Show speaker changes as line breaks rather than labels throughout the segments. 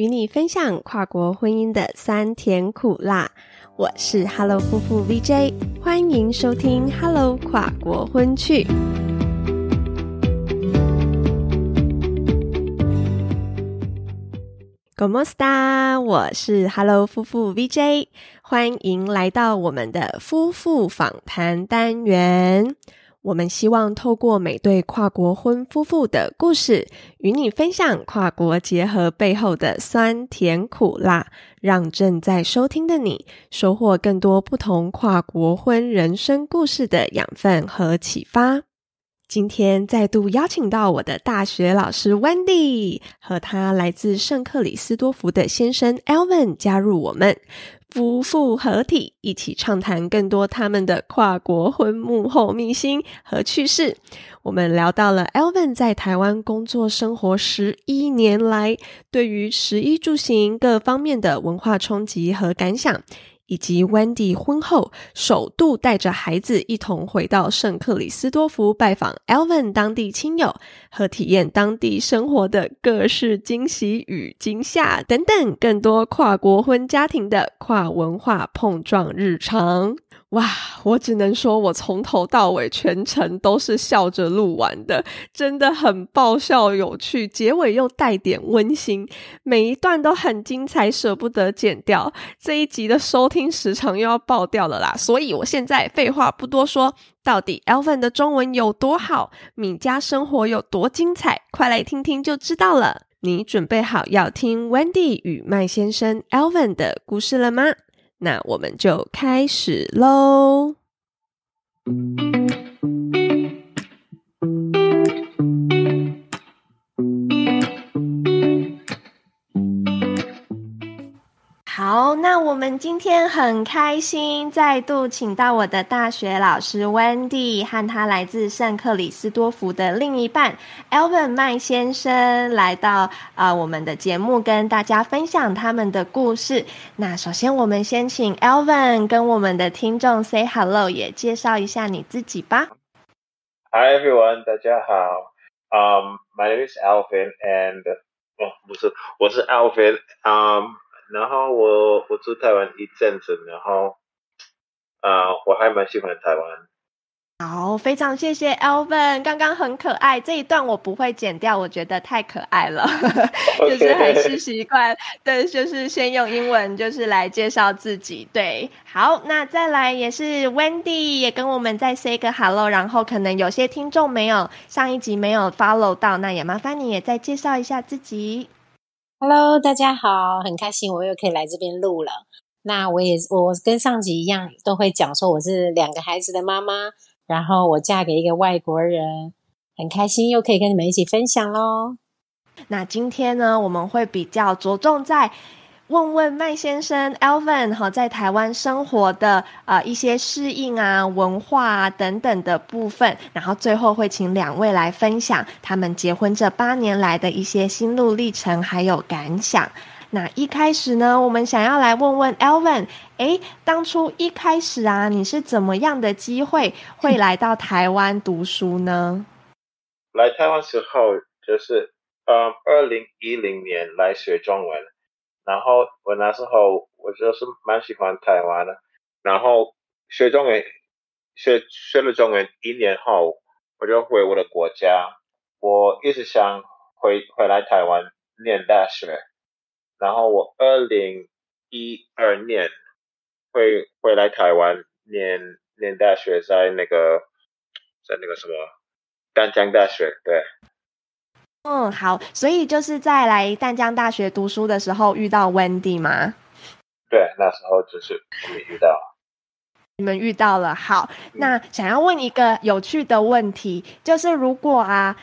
与你分享跨国婚姻的酸甜苦辣。我是 Hello 夫妇 VJ，欢迎收听 Hello 跨国婚趣。Como sta？我是 Hello 夫妇 VJ，欢迎来到我们的夫妇访谈单元。我们希望透过每对跨国婚夫妇的故事，与你分享跨国结合背后的酸甜苦辣，让正在收听的你收获更多不同跨国婚人生故事的养分和启发。今天再度邀请到我的大学老师 Wendy 和他来自圣克里斯多福的先生 Alvin 加入我们，夫妇合体，一起畅谈更多他们的跨国婚幕后秘辛和趣事。我们聊到了 Elvin 在台湾工作生活十一年来，对于食衣住行各方面的文化冲击和感想。以及 Wendy 婚后首度带着孩子一同回到圣克里斯多福拜访 Elvin 当地亲友和体验当地生活的各式惊喜与惊吓等等，更多跨国婚家庭的跨文化碰撞日常。哇，我只能说，我从头到尾全程都是笑着录完的，真的很爆笑有趣，结尾又带点温馨，每一段都很精彩，舍不得剪掉。这一集的收听时长又要爆掉了啦，所以我现在废话不多说，到底 Elvin 的中文有多好，米家生活有多精彩，快来听听就知道了。你准备好要听 Wendy 与麦先生 Elvin 的故事了吗？那我们就开始喽。我们今天很开心，再度请到我的大学老师 Wendy 和他来自圣克里斯多福的另一半 Alvin 麦先生来到啊我们的节目，跟大家分享他们的故事。那首先，我们先请 Alvin 跟我们的听众 say hello，也介绍一下你自己吧。
Hi everyone，大家好。Um, my name is Alvin，and 哦，不是，我是 Alvin，um。然后我我住台湾一阵子，然后啊，我还蛮喜欢台湾。
好，非常谢谢 Alvin，刚刚很可爱，这一段我不会剪掉，我觉得太可爱了，就是还是习惯，对，就是先用英文就是来介绍自己。对，好，那再来也是 Wendy 也跟我们再 say 个 hello，然后可能有些听众没有上一集没有 follow 到，那也麻烦你也再介绍一下自己。
Hello，大家好，很开心我又可以来这边录了。那我也我跟上集一样，都会讲说我是两个孩子的妈妈，然后我嫁给一个外国人，很开心又可以跟你们一起分享喽。
那今天呢，我们会比较着重在。问问麦先生 Alvin 哈，在台湾生活的呃一些适应啊、文化啊等等的部分，然后最后会请两位来分享他们结婚这八年来的一些心路历程还有感想。那一开始呢，我们想要来问问 Alvin，哎，当初一开始啊，你是怎么样的机会会来到台湾读书呢？
来台湾时候就是呃，二零一零年来学中文。然后我那时候我就是蛮喜欢台湾的，然后学中文，学学了中文一年后，我就回我的国家。我一直想回回来台湾念大学，然后我二零一二年会回来台湾念念大学，在那个在那个什么丹江大学，对。
嗯，好，所以就是在来淡江大学读书的时候遇到 Wendy 吗？
对，那时候就是遇到，
你们遇到了。好，那想要问一个有趣的问题，就是如果啊，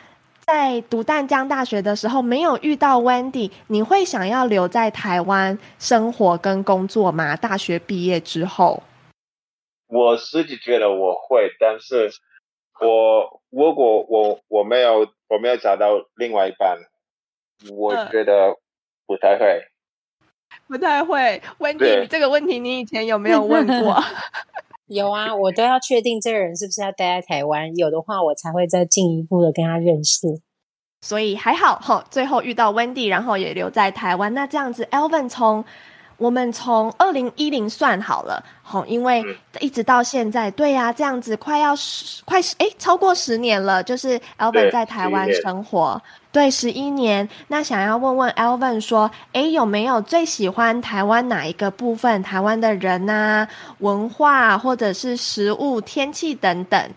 在读淡江大学的时候没有遇到 Wendy，你会想要留在台湾生活跟工作吗？大学毕业之后，
我自己觉得我会，但是我如果我我没有。我没有找到另外一半，我觉得不太会，
不太会。Wendy，这个问题你以前有没有问过？
有啊，我都要确定这个人是不是要待在台湾，有的话我才会再进一步的跟他认识。
所以还好哈，最后遇到 Wendy，然后也留在台湾。那这样子，Elvin 从我们从二零一零算好了，好，因为一直到现在，对呀，这样子快要十快十哎，超过十年了，就是 Elvin 在台湾生活，对，十一年。那想要问问 Elvin 说，哎，有没有最喜欢台湾哪一个部分？台湾的人呐，文化，或者是食物、天气等等。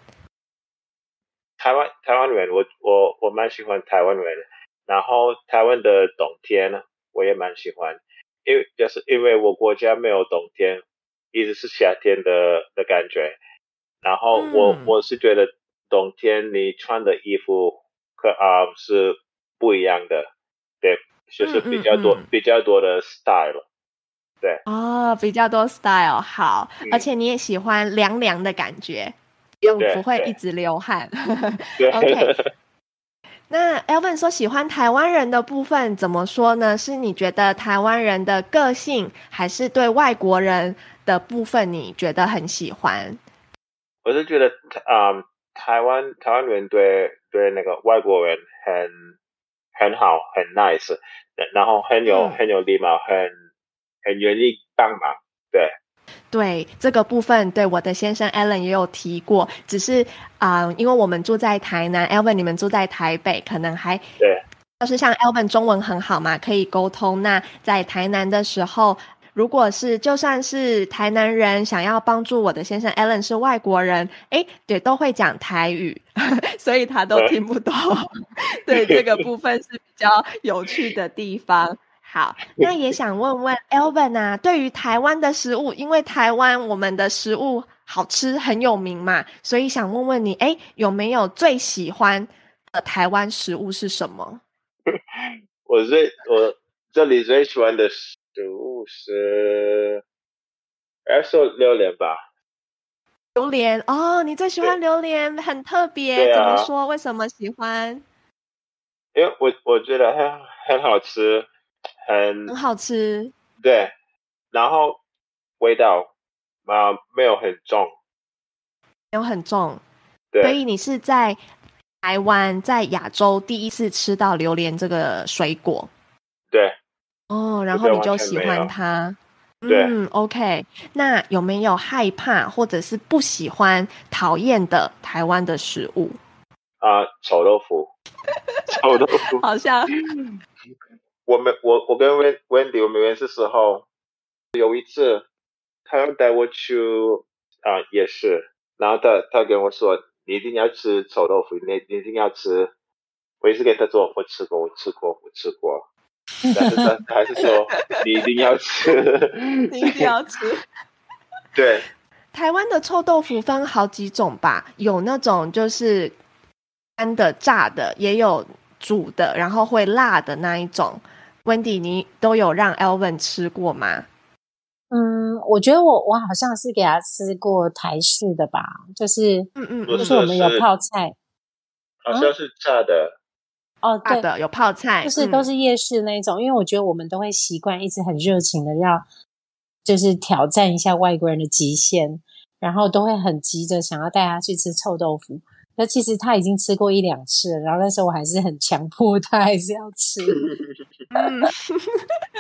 台湾台湾人，我我我蛮喜欢台湾人，然后台湾的冬天呢，我也蛮喜欢。因为就是因为我国家没有冬天，一直是夏天的的感觉。然后我我是觉得冬天你穿的衣服可啊是不一样的，对，就是比较多比较多的 style，对。
哦，比较多 style 好，而且你也喜欢凉凉的感觉，又不会一直流汗。OK。那 Elvin 说喜欢台湾人的部分怎么说呢？是你觉得台湾人的个性，还是对外国人的部分你觉得很喜欢？
我是觉得嗯，台湾台湾人对对那个外国人很很好，很 nice，然后很有很有礼貌，很很愿意帮忙，对。
对这个部分，对我的先生 Allen 也有提过，只是啊，因为我们住在台南，Alvin 你们住在台北，可能还
对，
就是像 Alvin 中文很好嘛，可以沟通。那在台南的时候，如果是就算是台南人想要帮助我的先生 Allen 是外国人，哎，对，都会讲台语，所以他都听不懂。对这个部分是比较有趣的地方。好，那也想问问 Elvin 啊，对于台湾的食物，因为台湾我们的食物好吃很有名嘛，所以想问问你，哎，有没有最喜欢的台湾食物是什么？
我最我这里最喜欢的食物是，要说榴莲吧。
榴莲哦，你最喜欢榴莲，很特别，怎么说？为什么喜欢？
因为我我觉得很很好吃。
很很好吃，
对，然后味道啊没有很重，
没有很重，
对，
所以你是在台湾在亚洲第一次吃到榴莲这个水果，
对，
哦，然后你就喜欢它，
嗯
，OK，那有没有害怕或者是不喜欢、讨厌的台湾的食物？
啊，臭豆腐，臭豆腐，
好像。
我们我我跟温温迪我们认识时候，有一次他要带我去啊夜市，然后他他跟我说你一定要吃臭豆腐，你你一定要吃。我一直给他做，我吃过，我吃过，我吃过，但是他还是说你一定要吃，
你一定要吃。
对，
台湾的臭豆腐分好几种吧，有那种就是干的、炸的，也有煮的，然后会辣的那一种。Wendy，你都有让 Elvin 吃过吗？
嗯，我觉得我我好像是给他吃过台式的吧，就是
嗯嗯，
就是我们有泡菜，
好像是炸的
哦，
对的，有泡菜，
就是都是夜市那种。因为我觉得我们都会习惯一直很热情的要，就是挑战一下外国人的极限，然后都会很急着想要带他去吃臭豆腐。那其实他已经吃过一两次了，然后那时候我还是很强迫他还是要吃。
嗯，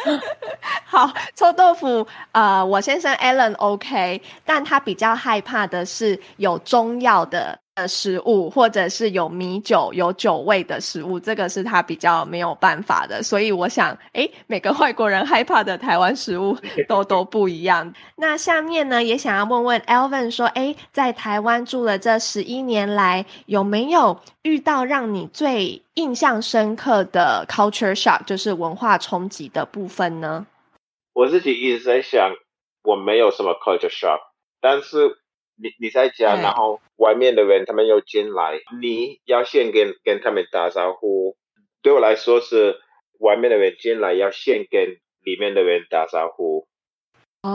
好，臭豆腐，呃，我先生 Alan OK，但他比较害怕的是有中药的。的食物，或者是有米酒、有酒味的食物，这个是他比较没有办法的。所以我想，哎，每个外国人害怕的台湾食物 都都不一样。那下面呢，也想要问问 Elvin 说，哎，在台湾住了这十一年来，有没有遇到让你最印象深刻的 culture shock，就是文化冲击的部分呢？
我自己一直在想，我没有什么 culture shock，但是。你你在家，然后外面的人他们又进来，你要先跟跟他们打招呼。对我来说是外面的人进来要先跟里面的人打招呼。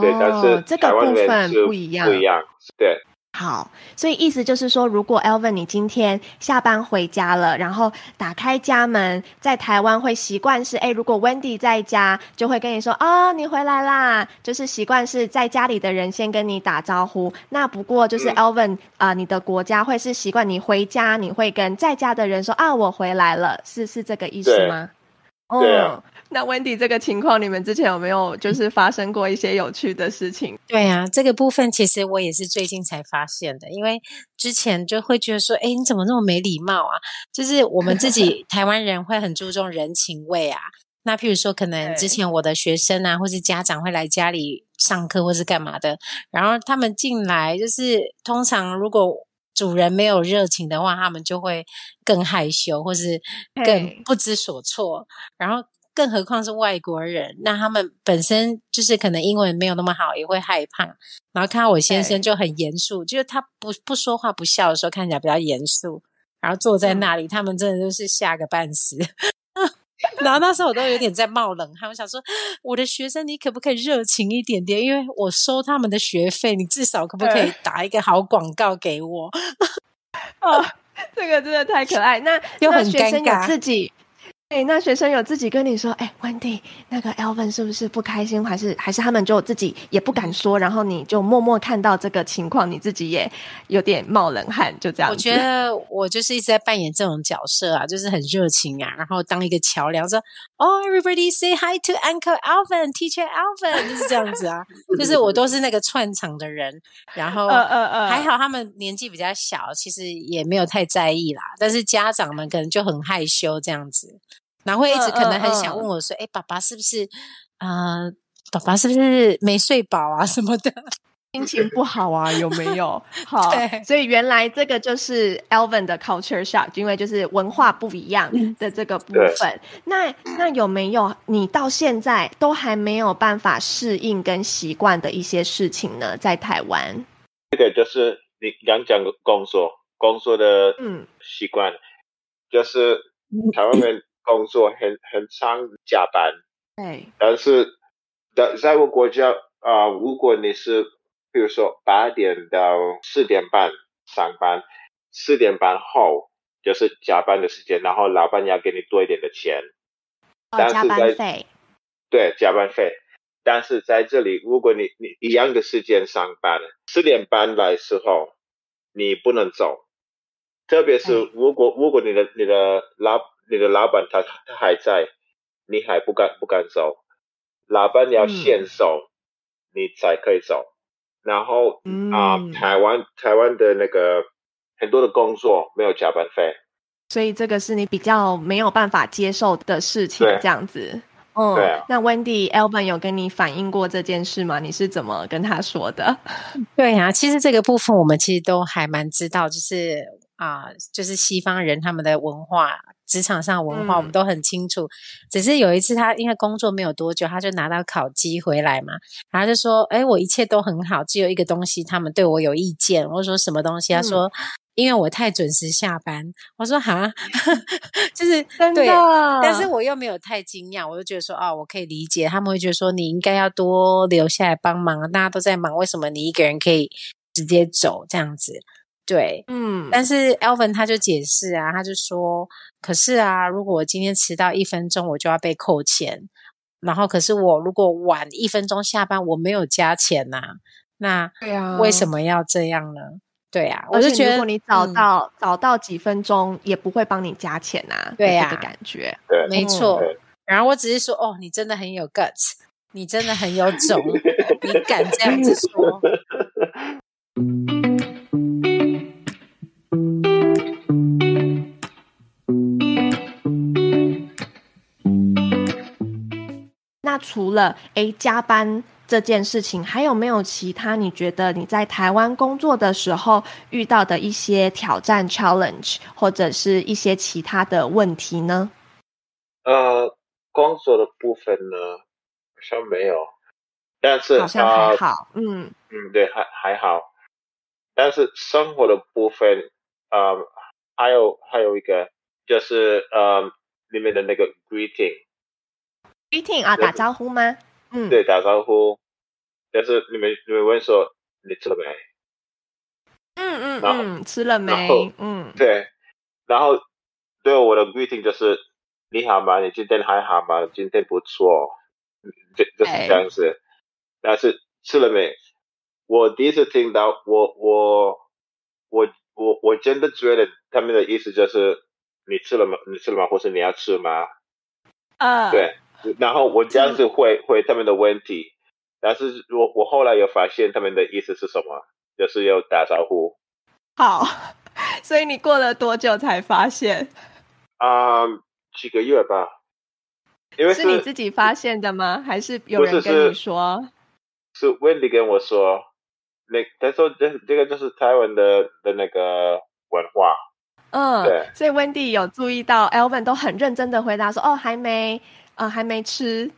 对，但是
台湾人是
不一样，
不一样。对，
好，所以意思就是说，如果 Elvin 你今天下班回家了，然后打开家门，在台湾会习惯是，哎，如果 Wendy 在家，就会跟你说，哦，你回来啦，就是习惯是在家里的人先跟你打招呼。那不过就是 Elvin 啊，你的国家会是习惯你回家，你会跟在家的人说，啊，我回来了，是是这个意思吗？
对啊。
那 Wendy 这个情况，你们之前有没有就是发生过一些有趣的事情？
对啊，这个部分其实我也是最近才发现的，因为之前就会觉得说，哎，你怎么那么没礼貌啊？就是我们自己 台湾人会很注重人情味啊。那譬如说，可能之前我的学生啊，或是家长会来家里上课或是干嘛的，然后他们进来，就是通常如果主人没有热情的话，他们就会更害羞，或是更不知所措，然后。更何况是外国人，那他们本身就是可能英文没有那么好，也会害怕。然后看到我先生就很严肃，就是他不不说话不笑的时候，看起来比较严肃。然后坐在那里，他们真的都是吓个半死。然后那时候我都有点在冒冷汗，我想说，我的学生你可不可以热情一点点？因为我收他们的学费，你至少可不可以打一个好广告给我？
哦，这个真的太可爱。那
又很
学生
有
自己。哎，那学生有自己跟你说，哎，Wendy，那个 Elvin 是不是不开心，还是还是他们就自己也不敢说，然后你就默默看到这个情况，你自己也有点冒冷汗，就这样。
我觉得我就是一直在扮演这种角色啊，就是很热情啊，然后当一个桥梁，说，Oh everybody say hi to Uncle Elvin, Teacher Elvin，就是这样子啊，就是我都是那个串场的人，然后呃呃呃，还好他们年纪比较小，其实也没有太在意啦，但是家长们可能就很害羞这样子。然后会一直可能很想问我说：“哎，爸爸是不是啊？爸爸是不是没睡饱啊？什么的，
心情不好啊？有没有？好，所以原来这个就是 Elvin 的 culture shock，因为就是文化不一样的这个部分。那那有没有你到现在都还没有办法适应跟习惯的一些事情呢？在台湾，
这个就是你刚讲的工作工作的嗯习惯，就是台湾人。工作很很长加班，
对，
但是在在我国家啊，如果你是比如说八点到四点半上班，四点半后就是加班的时间，然后老板要给你多一点的钱，
哦，加班费，
对，加班费。但是在这里，如果你你一样的时间上班，四点半来时候你不能走，特别是如果如果你的你的老你的老板他他还在，你还不敢不敢走，老板要先走，你才可以走。然后啊，台湾台湾的那个很多的工作没有加班费，
所以这个是你比较没有办法接受的事情，这样子。
嗯，
那 Wendy Elvin 有跟你反映过这件事吗？你是怎么跟他说的？
对呀，其实这个部分我们其实都还蛮知道，就是啊，就是西方人他们的文化。职场上文化我们都很清楚，只是有一次他因为工作没有多久，他就拿到烤鸡回来嘛，然后就说：“哎，我一切都很好，只有一个东西他们对我有意见。”我说：“什么东西？”他说：“因为我太准时下班。”我说：“哈，就是对，但是我又没有太惊讶，我就觉得说：哦，我可以理解，他们会觉得说你应该要多留下来帮忙，大家都在忙，为什么你一个人可以直接走这样子？”对，嗯，但是 Elvin 他就解释啊，他就说，可是啊，如果我今天迟到一分钟，我就要被扣钱，然后可是我如果晚一分钟下班，我没有加钱呐，那
对啊，
为什么要这样呢？对啊，我就觉得
如果你早到早到几分钟，也不会帮你加钱呐，
对
呀，的感觉，
对，
没错。然后我只是说，哦，你真的很有 guts，你真的很有种，你敢这样子说。
那除了诶加班这件事情，还有没有其他你觉得你在台湾工作的时候遇到的一些挑战 challenge，或者是一些其他的问题呢？
呃，工作的部分呢，好像没有，但是
好像还好，嗯
嗯，对，还还好。但是生活的部分，呃，还有还有一个就是呃里面的那个 greeting，greeting
啊，打招呼吗？
嗯，对，打招呼。但是你们你们问说你吃了没？
嗯嗯嗯，吃了没？嗯，
对，然后对我的 greeting 就是你好吗？你今天还好吗？今天不错，嗯就就是这样子。但是吃了没？我第一次听到，我我我我我真的觉得他们的意思就是你吃了吗？你吃了吗？或是你要吃吗？
呃，
对，然后我这样子回回他们的问题，但是我我后来有发现他们的意思是什么，就是要打招呼。
好，所以你过了多久才发现？
啊、几个月吧，因为
是你自己发现的吗？还是有人跟你
是
说？
是 Wendy 跟我说，那他说这这个就是台湾的的那个文化，
嗯
对，
所以 Wendy 有注意到 Elvin 都很认真的回答说：“哦，还没，呃，还没吃。”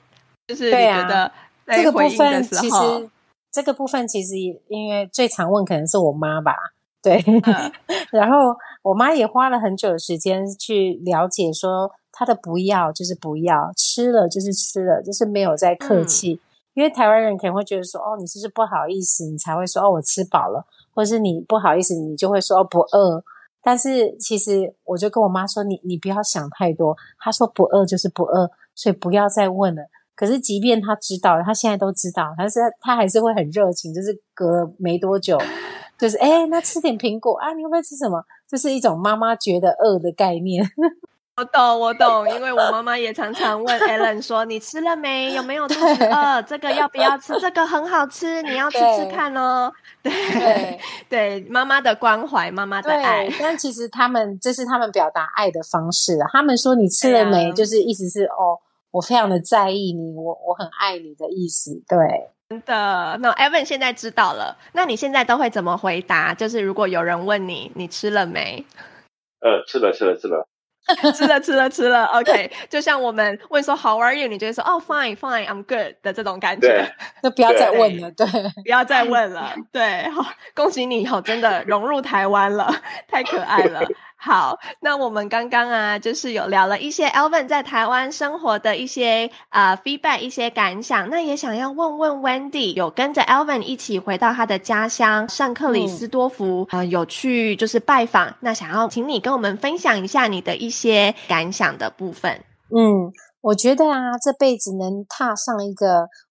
就是你
对啊
觉得在
这个部分其实，这个部分其实也因为最常问可能是我妈吧，对，
嗯
然后我妈也花了很久的时间去了解说她的不要就是不要，吃了就是吃了，就是没有在客
嗯
气。因为台湾人可能会觉得说，哦，你是不是不好意思，你才会说哦，我吃饱了，或是你不好意思，你就会说哦不饿。但是其实我就跟我妈说，你你不要想太多。她说不饿就是不饿，所以不要再问了。可是即便他知道了，她现在都知道，但是她还是会很热情，就是隔没多久，就是哎，那吃点苹果啊，你会不会吃什么？这是一种妈妈觉得饿的概念。
我懂，我懂，因为我妈妈也常常问 Alan 说：“你吃了没？有没有肚子饿？这个要不要吃？这个很好吃，你要吃吃看哦。”对
对
对，妈妈的关怀，妈妈的爱，，
但其实他们这是他们表达爱的方式啊。他们说你吃了没，
啊
就是意思是哦，我非常的在意你，我我很爱你的意思。对，
真的。那 Evan 现在知道了，那你现在都会怎么回答？就是如果有人问你，你吃了没？
呃，吃了吃了 吃了，
吃了，吃了，吃了。OK，就像我们问说 How are you？你就会说哦，Fine, Fine, I'm good 的这种感觉。
对，
就不要再
对
问了。对，
不要再问了。对，好，恭喜你以后真的融入台湾了，太可爱了。好，那我们刚刚啊，就是有聊了一些 Elvin 在台湾生活的一些呃 feedback，一些感想。那也想要问问 Wendy，有跟着 Elvin 一起回到他的家乡圣克里斯多福，呃，有去就是拜访。那想要请你跟我们分享一下你的一些感想的部分。
嗯，我觉得啊，这辈子能踏上一个我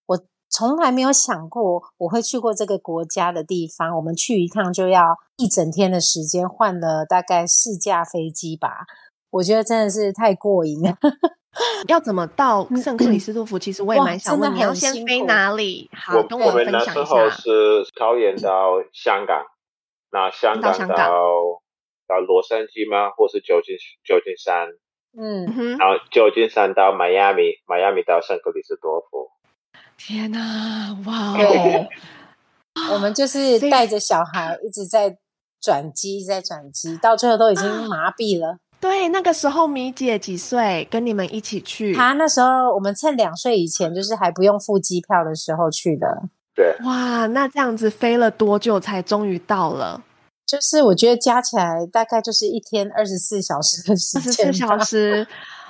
从来没有想过我会去过这个国家的地方，我们去一趟就要一整天的时间，换了大概四架飞机吧。我觉得真的是太过瘾了。
要怎么到圣克里斯多福？其实我也蛮想问，你要先飞哪里？好，
我
跟
我们那
分享一
时候。是桃园到香港，那香港
到
到到洛杉矶吗？或是旧金旧金山？
嗯
然后旧金山到迈阿密，迈阿密到圣克里斯多夫。
天哪，哇哦！
对，我们就是带着小孩一直在转机，一直在转机，到最后都已经麻痹了。
对，那个时候米姐几岁？跟你们一起去。
她那时候我们趁两岁以前，就是还不用付机票的时候去的。
对，
哇，那这样子飞了多久才终于到了？
就是我觉得加起来大概就是一天二十四小时的时
二十
间
小时。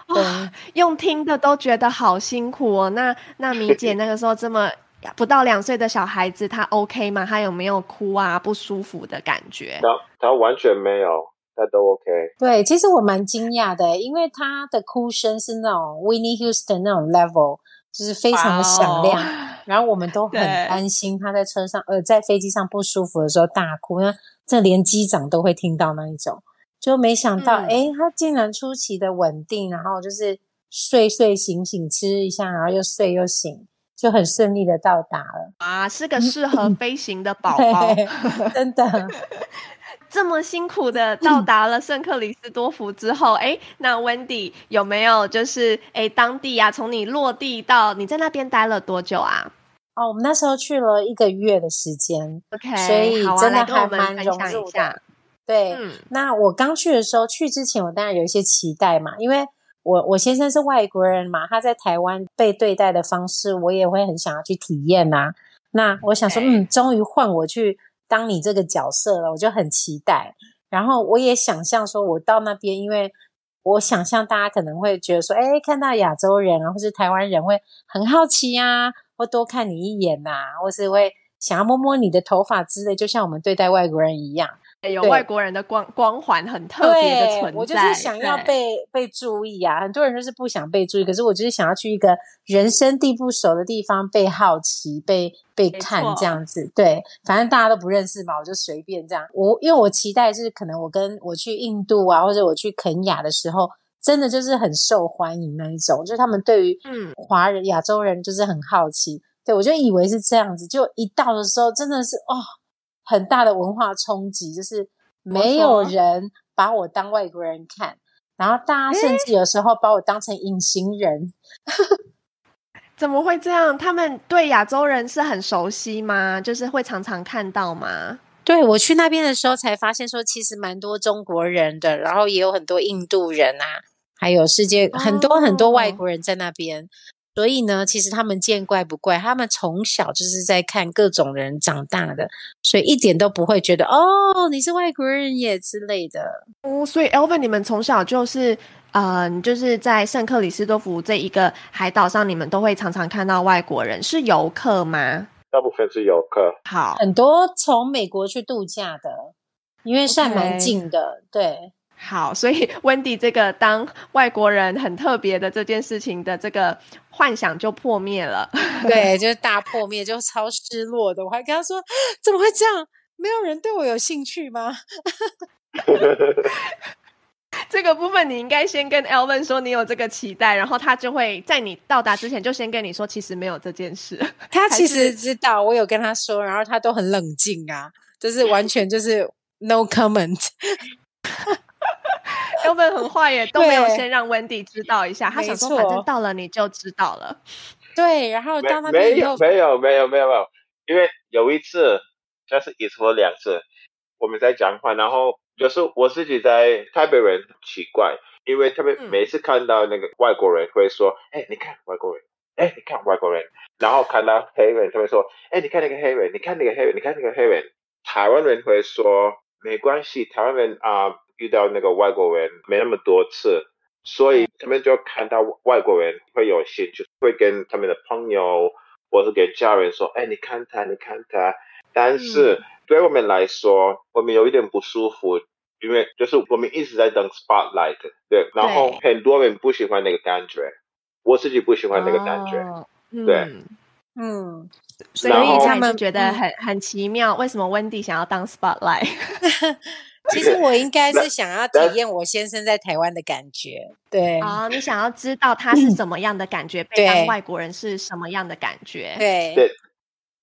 对
哇，用听的都觉得好辛苦哦。那那米姐那个时候这么不到两岁的小孩子，他 OK 吗？他有没有哭啊？不舒服的感觉？
他他完全没有，他都 OK。
对，其实我蛮惊讶的，因为他的哭声是那种 Winnie Houston 那种 level，就是非常的响亮。然后我们都很
对
担心他在车上呃在飞机上不舒服的时候大哭，那这连机长都会听到那一种。就没想到，
嗯，
他竟然出奇的稳定，然后就是睡睡醒醒吃一下，然后又睡又醒，就很顺利的到达了。
啊，是个适合 飞行的宝宝。
真的。
这么辛苦的到达了圣克里斯多福之后，哎、那 Wendy 有没有就是哎当地啊，从你落地到你在那边待了多久啊
哦，我们那时候去了一个月的时间
，？OK，
所以真的
跟我
还蛮融入的
一下。
对，
嗯，
那我刚去的时候，去之前我当然有一些期待嘛，因为我我先生是外国人嘛，他在台湾被对待的方式，我也会很想要去体验呐、那我想说，嗯，终于换我去当你这个角色了，我就很期待。然后我也想象说，我到那边，因为我想象大家可能会觉得说，哎，看到亚洲人啊，或是台湾人会很好奇呀、或多看你一眼呐、或是会想要摸摸你的头发之类，就像我们对待外国人一样。
有外国人的光光环很特别的存在。
我就是想要被被注意啊！很多人就是不想被注意，可是我就是想要去一个人生地不熟的地方，被好奇、被被看
错
这样子。对，反正大家都不认识嘛，我就随便这样。我因为我期待是可能我跟我去印度啊，或者我去肯雅的时候，真的就是很受欢迎那一种，就是他们对于
嗯
华人、亚洲人就是很好奇。对我就以为是这样子，就一到的时候真的是哦，很大的文化冲击，就是没有人把我当外国人看，然后大家甚至有时候把我当成隐形人。
怎么会这样？他们对亚洲人是很熟悉吗？就是会常常看到吗？
对我去那边的时候才发现，说其实蛮多中国人的，然后也有很多印度人啊，还有世界很多很多外
哦
国人在那边。所以呢，其实他们见怪不怪，他们从小就是在看各种人长大的，所以一点都不会觉得哦你是外国人耶之类的。
哦，所以 Elvin，你们从小就是，呃，就是在圣克里斯多福这一个海岛上，你们都会常常看到外国人，是游客吗？
大部分是游客。
好，
很多从美国去度假的，因为是还蛮近的，对。
好，所以 Wendy 这个当外国人很特别的这件事情的这个幻想就破灭了。
对，就是大破灭，就超失落的。我还跟他说：“ 怎么会这样？没有人对我有兴趣吗
这个部分你应该先跟 Elvin 说你有这个期待，然后他就会在你到达之前就先跟你说，其实没有这件事。？”
他其实知道，我有跟他说，然后他都很冷静啊，就是完全就是 no comment。
Elvin 很坏耶，都没有先让 Wendy 知道一下，他
没
想说反正到了你就知道了。
对，然后
没
到那
没
边没，
有没有没有没有没有，因为有一次，就是一次或两次，我们在讲话，然后就是我自己在台北人奇怪，因为他们
嗯。
每次看到那个外国人会说，哎、你看外国人，哎、你看外国人，然后看到黑人，他们说，哎、你看那个黑人，你看那个黑人，你看那个黑人，台湾人会说没关系，台湾人啊、遇到那个外国人没那么多次。所以他们就看到外国人会有兴趣，会跟他们的朋友或是给家人说：“哎，你看他，你看他。”但是对我们来说，我们有一点不舒服，因为就是我们一直在等 spotlight，对，然后很多人不喜欢那个感觉，我自己不喜欢那个感觉，
哦
对
嗯
嗯，
所以他
他们
们觉得
嗯
很很奇妙，为什么 Wendy 想要当 spotlight？
其实我应该是想要体验我先生在台湾的感觉。对，
啊，你想要知道他是什么样的感觉，被当外国人是什么样的感觉？
对，
对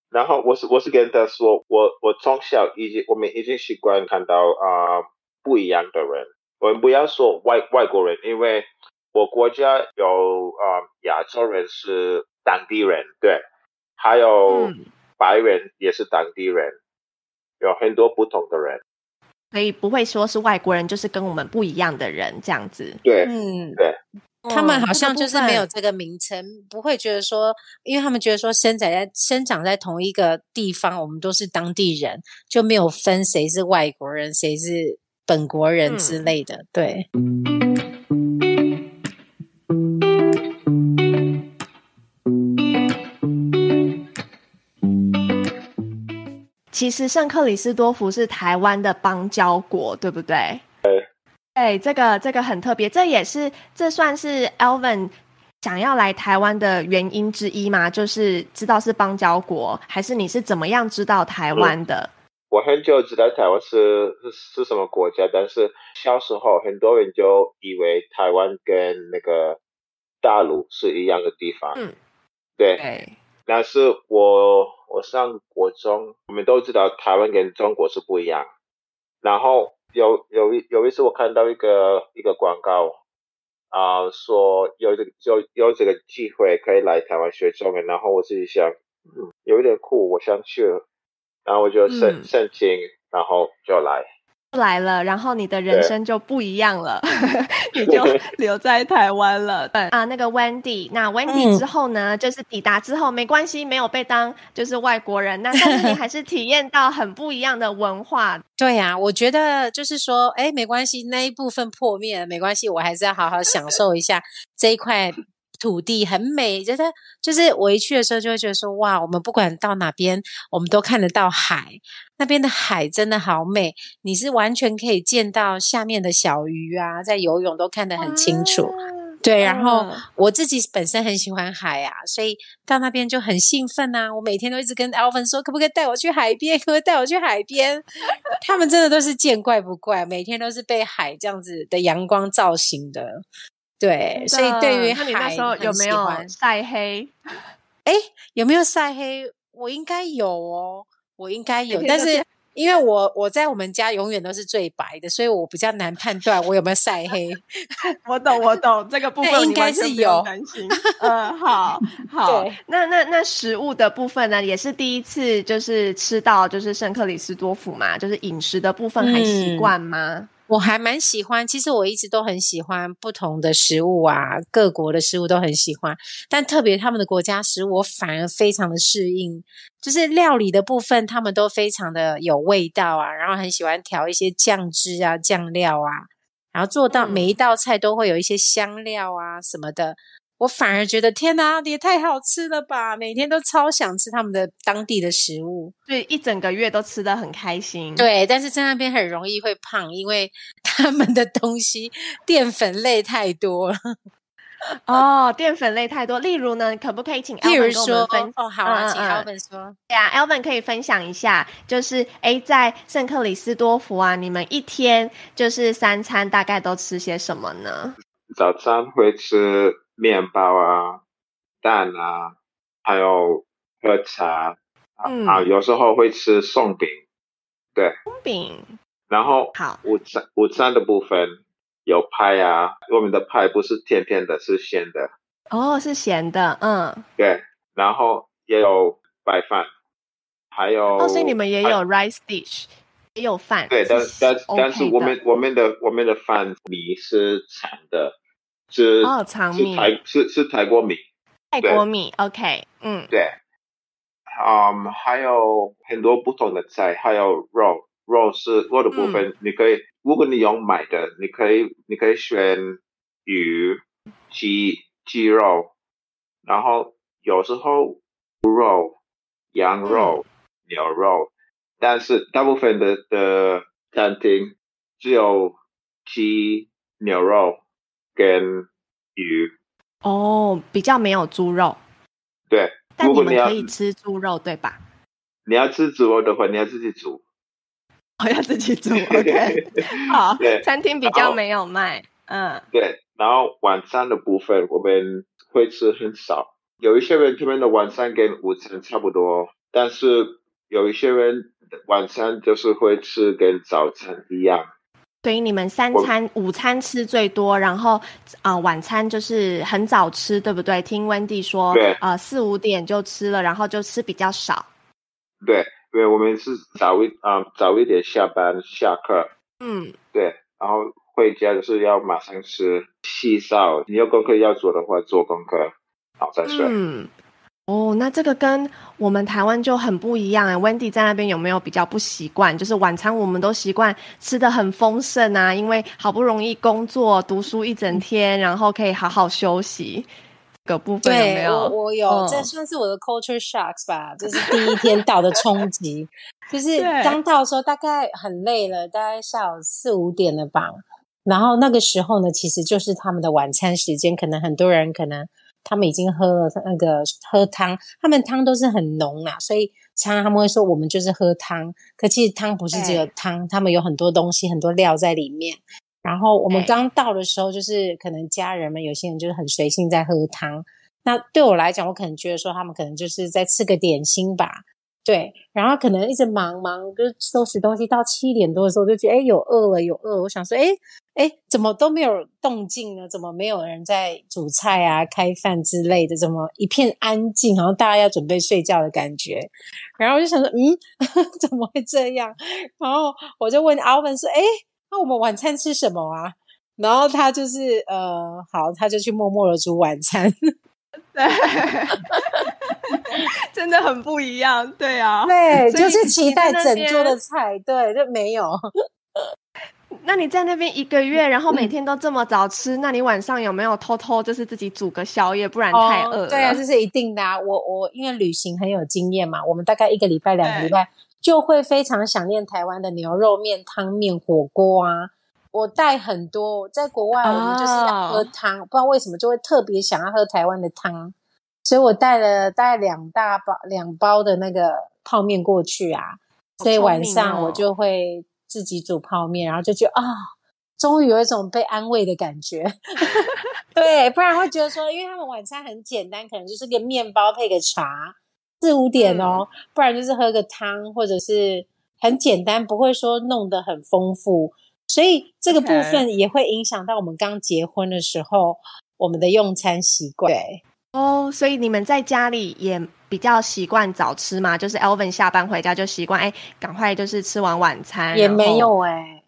然后我是我是跟他说，我我从小已经我们已经习惯看到啊、呃不一样的人，我们不要说外外国人，因为我国家有啊、呃亚洲人是当地人，对，还有
嗯
白人也是当地人，有很多不同的人，
所以不会说是外国人，就是跟我们不一样的人这样子。
对、
嗯，
对，
他们好像就是没有这个名称，不会觉得说，因为他们觉得说生长在生长在同一个地方，我们都是当地人，就没有分谁是外国人，谁是本国人之
嗯
类的。对，
其实圣克里斯多福是台湾的邦交国，对不对？对。对，这个这个很特别，这也是这算是 Elvin 想要来台湾的原因之一吗？就是知道是邦交国，还是你是怎么样知道台湾的？
我很久知道台湾是是是什么国家，但是小时候很多人就以为台湾跟那个大陆是一样的地方。
嗯，
对。
对，
但是我我上国中，我们都知道台湾跟中国是不一样。然后有有一有一次我看到一个一个广告啊、说有这个有有这个机会可以来台湾学中文，然后我自己想，嗯，有一点酷，我想去，然后我就申、
嗯
申请，然后就来。
来了，然后你的人生就不一样了，你就留在台湾了。对 啊，那个 Wendy，那 Wendy
嗯
之后呢，就是抵达之后没关系，没有被当就是外国人，那但是你还是体验到很不一样的文化。
对呀、我觉得就是说，哎，没关系，那一部分破灭了，没关系，我还是要好好享受一下这一块土地很美，就是就是我一去的时候就会觉得说，哇，我们不管到哪边，我们都看得到海，那边的海真的好美，你是完全可以见到下面的小鱼啊，在游泳都看得很清楚。对，然后我自己本身很喜欢海啊，所以到那边就很兴奋呐。我每天都一直跟 Alvin 说，可不可以带我去海边？可不可以带我去海边？他们真的都是见怪不怪，每天都是被海这样子的阳光照醒的。对，所以对于海，
那时候有没有晒黑？
哎，有没有晒黑？我应该有哦，我应该有，但是。因为我我在我们家永远都是最白的，所以我比较难判断我有没有晒黑。
我懂，我懂这个部分
应该是有
担心。嗯，好好。那那那食物的部分呢，也是第一次就是吃到就是圣克里斯多夫嘛，就是饮食的部分还习惯吗？
我还蛮喜欢，其实我一直都很喜欢不同的食物啊，各国的食物都很喜欢，但特别他们的国家食物，我反而非常的适应，就是料理的部分，他们都非常的有味道啊，然后很喜欢调一些酱汁啊、酱料啊，然后做到每一道菜都会有一些香料啊什么的。我反而觉得天哪，也太好吃了吧！每天都超想吃他们的当地的食物，
对，一整个月都吃的很开心。
对，但是在那边很容易会胖，因为 他们的东西淀粉类太多了。
哦，淀粉类太多。例如呢，可不可以请 Alvin 跟我们分？
哦，好啊，请 Alvin 说。
对啊，Alvin 可以分享一下，就是哎，在圣克里斯多福啊，你们一天就是三餐大概都吃些什么呢？
早餐会吃。面包啊，蛋啊，还有喝茶啊，有时候会吃松饼，对，
松饼。
然后
好，
午餐午餐的部分有派啊，我们的派不是甜甜的，是咸的。
哦，是咸的，嗯，
对。然后也有白饭，还有
哦，所以你们也有 rice dish，也有饭。
对，但但但是我们我们的我们的饭米是长的。是
哦，长米。
台是是泰国米，
泰国米，OK，嗯，
对，嗯，还有很多不同的菜，还有肉，肉是肉的部分，你可以，如果你用买的，你可以，你可以选鱼、鸡、鸡肉，然后有时候猪肉、羊肉、牛肉，但是大部分的的餐厅只有鸡、牛肉。跟鱼
哦，比较没有猪肉。
对，
但你们可以吃猪肉，对吧？
你要吃猪肉的话，你要自己煮。
我要自己煮，OK。好，餐厅比较没有卖。嗯，
对。然后晚餐的部分，我们会吃很少。有一些人他们的晚餐跟午餐差不多，但是有一些人晚餐就是会吃跟早餐一样。
所以你们三餐午餐吃最多，然后啊晚餐就是很早吃，对不对？听 Wendy 说，
对，
呃四五点就吃了，然后就吃比较少。
对，因为我们是早一啊早一点下班下课，
嗯，
对，然后回家就是要马上吃，洗澡，你有功课要做的话做功课，然后再睡。
嗯。哦，那这个跟我们台湾就很不一样哎。Wendy 在那边有没有比较不习惯？就是晚餐我们都习惯吃的很丰盛啊，因为好不容易工作读书一整天，然后可以好好休息。这个部分有没有？
我有，这算是我的 culture shocks 吧。这是第一天到的冲击，就是 刚到的时候大概很累了，大概下午四五点了吧。然后那个时候呢，其实就是他们的晚餐时间，可能很多人可能。他们已经喝了那个喝汤，他们汤都是很浓啦，所以常常他们会说我们就是喝汤，可其实汤不是只有汤，他们有很多东西、很多料在里面。然后我们刚到的时候，就是可能家人们有些人就是很随性在喝汤，那对我来讲，我可能觉得说他们可能就是在吃个点心吧。对，然后可能一直忙忙，就收拾东西，到七点多的时候就觉得，哎，有饿了，有饿。我想说，哎，哎，怎么都没有动静呢？怎么没有人在煮菜啊、开饭之类的？怎么一片安静，好像大家要准备睡觉的感觉？然后我就想说，嗯，怎么会这样？然后我就问阿文说，哎，那我们晚餐吃什么啊？然后他就是，呃，好，他就去默默的煮晚餐。
对，真的很不一样，对啊，
对，就是期待整桌的菜，对，就没有。
那你在那边一个月，然后每天都这么早吃，那你晚上有没有偷偷就是自己煮个宵夜？不然太饿了。
对啊，这是一定的啊。我我因为旅行很有经验嘛，我们大概一个礼拜、两个礼拜就会非常想念台湾的牛肉面、汤面、火锅啊。我带很多，在国外我们就是要喝汤，不知道为什么就会特别想要喝台湾的汤，所以我带了大概两大包、两包的那个泡面过去啊。所以晚上我就会。自己煮泡面，然后就觉得啊，终于有一种被安慰的感觉。对，不然会觉得说，因为他们晚餐很简单，可能就是个面包配个茶，四五点哦，不然就是喝个汤，或者是很简单，不会说弄得很丰富。所以这个部分也会影响到我们刚结婚的时候我们的用餐习惯。对
哦，所以你们在家里也。比较习惯早吃嘛，就是 Elvin 下班回家就习惯，哎，赶快就是吃完晚餐。
也没有哎，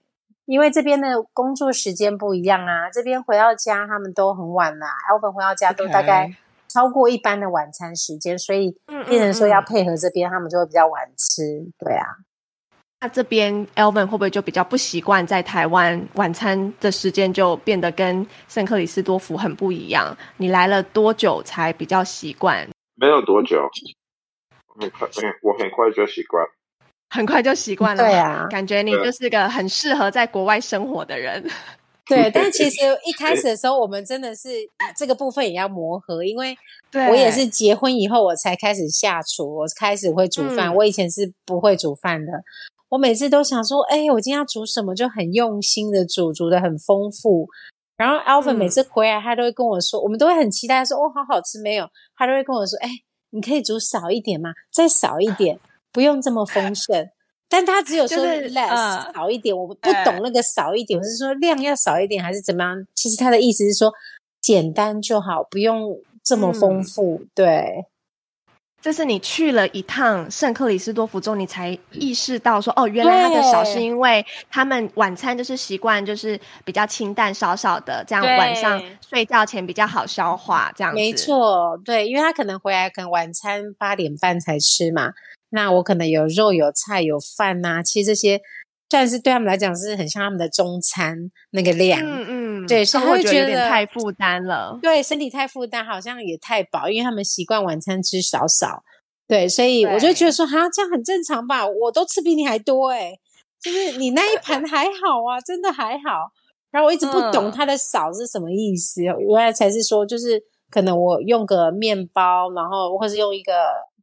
因为这边的工作时间不一样啊，这边回到家他们都很晚啦，Elvin 回到家都大概超过一般的晚餐时间，所以病人说要配合这边，他们就会比较晚吃。对啊。
那这边 Elvin 会不会就比较不习惯在台湾晚餐的时间就变得跟圣克里斯多福很不一样？你来了多久才比较习惯？
没有多久，很快，我很快就习惯，
很快就习惯了。
对啊，
感觉你就是个很适合在国外生活的人。
对，但其实一开始的时候，我们真的是这个部分也要磨合，因为我也是结婚以后我才开始下厨，我开始会煮饭。我以前是不会煮饭的，我每次都想说，哎，我今天要煮什么，就很用心的煮，煮的很丰富。然后 Alvin 每次回来，他都会跟我说，我们都会很期待说，哦，好好吃没有？他都会跟我说，哎，你可以煮少一点吗？再少一点，不用这么丰盛。但他只有说 less 少一点，我不懂那个少一点，我是说量要少一点还是怎么样？其实他的意思是说，简单就好，不用这么丰富。对。
这是你去了一趟圣克里斯多福州，你才意识到说，哦，原来他的少是因为他们晚餐就是习惯就是比较清淡少少的，这样晚上睡觉前比较好消化，这样
没错，对，因为他可能回来可能晚餐八点半才吃嘛，那我可能有肉有菜有饭呐，其实这些。但是对他们来讲是很像他们的中餐那个量，嗯嗯，对，所以会觉得有
点太负担了。
对，身体太负担，好像也太饱，因为他们习惯晚餐吃少少。对，所以我就觉得说，哈，这样很正常吧？我都吃比你还多哎，就是你那一盘还好啊，真的还好。然后我一直不懂它的少是什么意思，原来才是说，就是可能我用个面包，然后或是用一个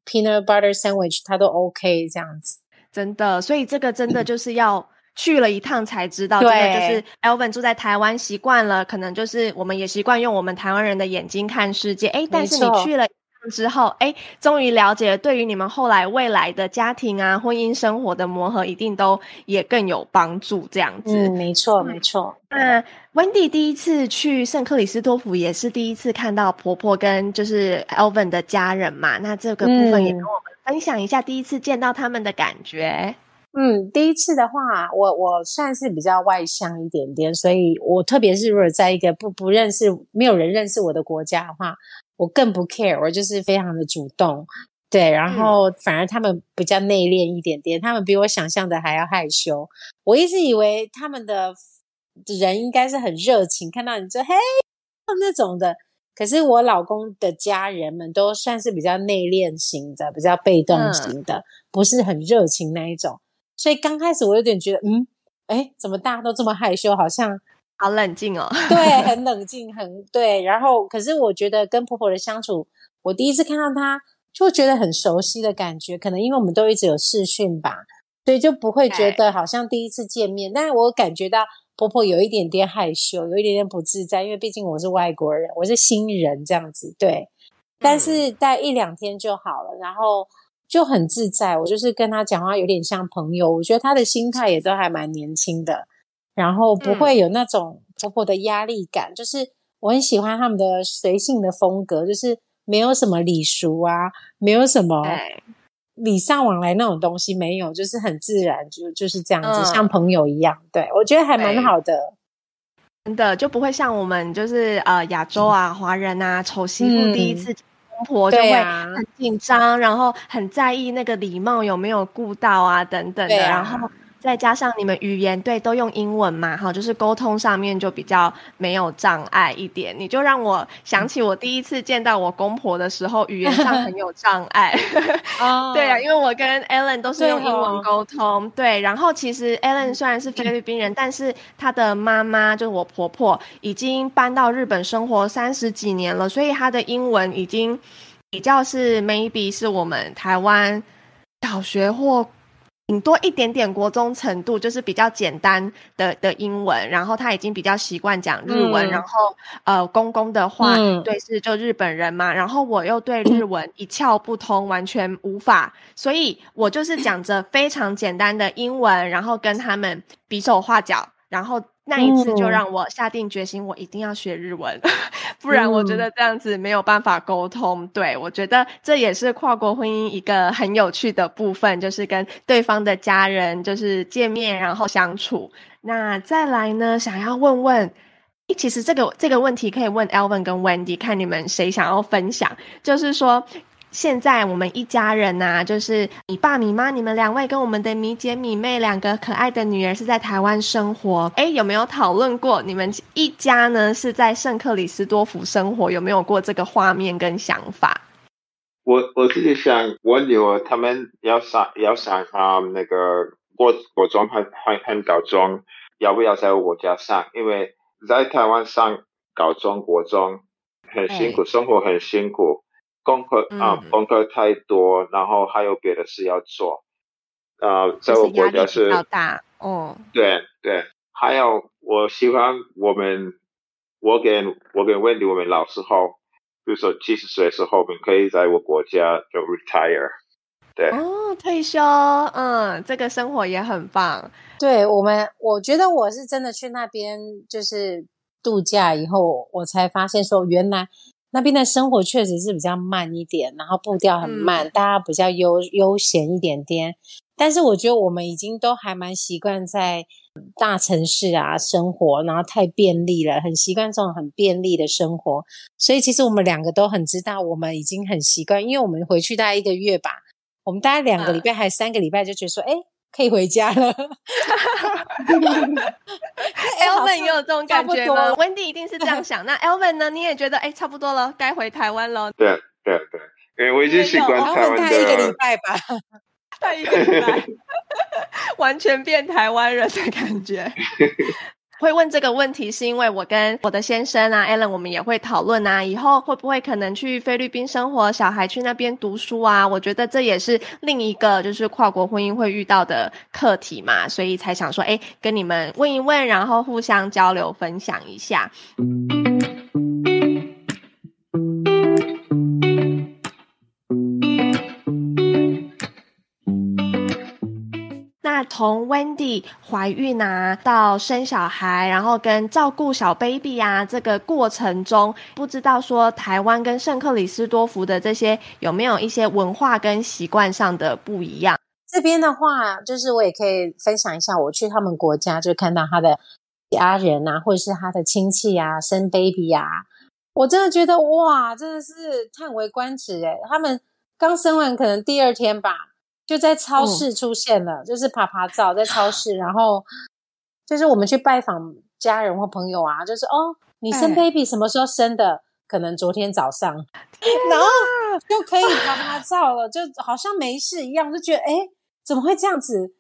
peanut butter sandwich，它都 OK 这样子。
真的，所以这个真的就是要去了一趟才知道。真的就是 Elvin 住在台湾习惯了，可能就是我们也习惯用我们台湾人的眼睛看世界。哎，但是你去了之后，哎，终于了解了，对于你们后来未来的家庭啊、婚姻生活的磨合，一定都也更有帮助。这样子，
嗯，没错，没错。
那 Wendy 第一次去圣克里斯托弗，也是第一次看到婆婆跟就是 Elvin 的家人嘛。那这个部分也跟我们。分享一下第一次见到他们的感觉。
嗯，第一次的话，我我算是比较外向一点点，所以我特别是如果在一个不不认识、没有人认识我的国家的话，我更不 care，我就是非常的主动。对，然后反而他们比较内敛一点点，他们比我想象的还要害羞。我一直以为他们的人应该是很热情，看到你就嘿那种的。可是我老公的家人们都算是比较内敛型的，比较被动型的，不是很热情那一种。所以刚开始我有点觉得，嗯，哎，怎么大家都这么害羞，好像
好冷静哦。
对，很冷静，很对。然后，可是我觉得跟婆婆的相处，我第一次看到她，就觉得很熟悉的感觉。可能因为我们都一直有视讯吧，所以就不会觉得好像第一次见面。但是我感觉到。婆婆有一点点害羞，有一点点不自在，因为毕竟我是外国人，我是新人这样子，对。但是待一两天就好了，然后就很自在。我就是跟他讲话有点像朋友，我觉得他的心态也都还蛮年轻的，然后不会有那种婆婆的压力感。就是我很喜欢他们的随性的风格，就是没有什么礼俗啊，没有什么。礼尚往来那种东西没有，就是很自然，就就是这样子，像朋友一样。对我觉得还蛮好的，
真的就不会像我们就是呃亚洲啊华人啊丑媳妇第一次公婆就会很紧张，然后很在意那个礼貌有没有顾到啊等等的，然后。再加上你们语言对都用英文嘛，哈，就是沟通上面就比较没有障碍一点。你就让我想起我第一次见到我公婆的时候，语言上很有障碍。哦，对啊，因为我跟 Ellen 都是用英文沟通，对。然后其实 Ellen 虽然是菲律宾人，但是他的妈妈就是我婆婆，已经搬到日本生活三十几年了，所以她的英文已经比较是 maybe 是我们台湾小学或。顶多一点点国中程度，就是比较简单的的英文，然后他已经比较习惯讲日文，然后呃，公公的话对是就日本人嘛，然后我又对日文一窍不通，完全无法，所以我就是讲着非常简单的英文，然后跟他们比手画脚，然后。那一次就让我下定决心，我一定要学日文，不然我觉得这样子没有办法沟通。对我觉得这也是跨国婚姻一个很有趣的部分，就是跟对方的家人就是见面然后相处。那再来呢，想要问问，其实这个这个问题可以问 Elvin 跟 Wendy，看你们谁想要分享，就是说。现在我们一家人呐，就是你爸、你妈、你们两位跟我们的米姐、米妹两个可爱的女儿是在台湾生活。哎，有没有讨论过你们一家呢是在圣克里斯多夫生活？有没有过这个画面跟想法？
我我自己想，我女儿他们要上要上啊那个国国中和和和高中，要不要在我家上？因为在台湾上高中国中很辛苦，生活很辛苦。功课啊，功课太多，然后还有别的事要做，啊，在我国家是
比较大，哦，
对对，还有我希望我们，我跟我跟 Wendy 我们老时候，比如说七十岁的时候，我们可以在我国家就 retire，对，
哦，退休，嗯，这个生活也很棒。
对我们，我觉得我是真的去那边就是度假以后，我才发现说原来。那边的生活确实是比较慢一点，然后步调很慢，大家比较悠悠闲一点点。但是我觉得我们已经都还蛮习惯在大城市啊生活，然后太便利了，很习惯这种很便利的生活。所以其实我们两个都很知道，我们已经很习惯，因为我们回去大概一个月吧，我们大概两个礼拜还三个礼拜就觉得说，哎。可以回家了。
Elvin 也有这种感觉吗？Wendy 一定是这样想。那 Elvin 呢？你也觉得哎，差不多了，该回台湾了。
对对对，因为我已经习惯台湾的。
一个礼拜吧，
待一个礼拜，完全变台湾人的感觉。会问这个问题，是因为我跟我的先生啊，Allen，我们也会讨论啊，以后会不会可能去菲律宾生活，小孩去那边读书啊？我觉得这也是另一个就是跨国婚姻会遇到的课题嘛，所以才想说，哎，跟你们问一问，然后互相交流分享一下。从 Wendy 怀孕啊，到生小孩，然后跟照顾小 baby 啊，这个过程中，不知道说台湾跟圣克里斯多福的这些有没有一些文化跟习惯上的不一样？
这边的话，就是我也可以分享一下，我去他们国家就看到他的家人啊，或者是他的亲戚啊，生 baby 啊，我真的觉得哇，真的是叹为观止哎！他们刚生完，可能第二天吧。就在超市出现了，就是爬爬照在超市，然后就是我们去拜访家人或朋友啊，就是哦，你生 baby 什么时候生的？可能昨天早上，然后就可以爬爬照了，就好像没事一样，就觉得哎，怎么会这样子？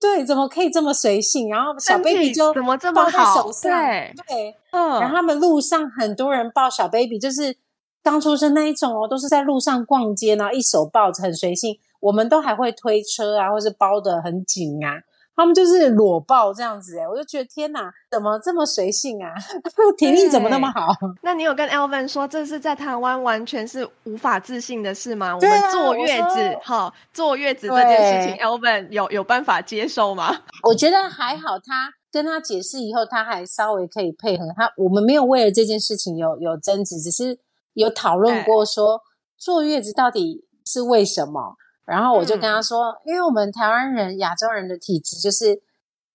对，怎么可以这么随性？然后小 baby 就
怎么这么
好？
对
对，嗯，然后他们路上很多人抱小 baby，就是刚出生那一种哦，都是在路上逛街，然后一手抱着很随性。我们都还会推车啊，或是包的很紧啊，他们就是裸抱这样子哎，我就觉得天哪，怎么这么随性啊？体力怎么那么好？
那你有跟 Elvin 说这是在台湾完全是无法自信的事吗？我们坐月子，哈，坐月子这件事情，Elvin 有有办法接受吗？
我觉得还好，他跟他解释以后，他还稍微可以配合他。我们没有为了这件事情有有争执，只是有讨论过说坐月子到底是为什么。然后我就跟他说，因为我们台湾人、亚洲人的体质就是，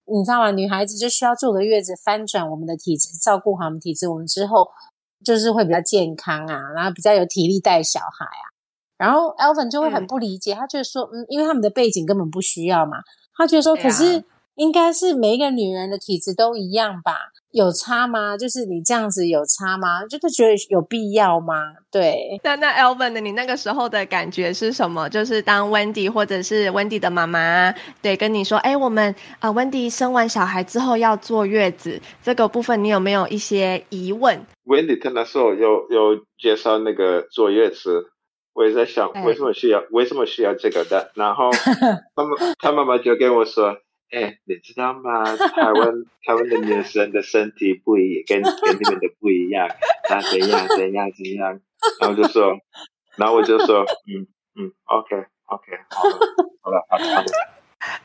你知道吗？女孩子就需要坐个月子，翻转我们的体质，照顾好我们体质，我们之后就是会比较健康啊，然后比较有体力带小孩啊。然后 Alvin 就会很不理解，他就说，嗯，因为他们的背景根本不需要嘛。他觉得说，可是应该是每一个女人的体质都一样吧？有差吗？就是你这样子有差吗？就是觉得有必要吗？对。
那那 Elvin 的？你那个时候的感觉是什么？就是当 Wendy 或者是 Wendy 的妈妈，对，跟你说，哎，我们啊，Wendy 生完小孩之后要坐月子，这个部分你有没有一些疑问
？Wendy 他那时候有有介绍那个坐月子，我也在想为什么需要为什么需要这个的，然后他们他妈妈就跟我说。哎，你知道吗？台湾台湾的女生的身体不一，跟跟你们的不一样，那怎样怎样怎样？然后就说，然后我就说，嗯嗯，OK OK，好了好了好了。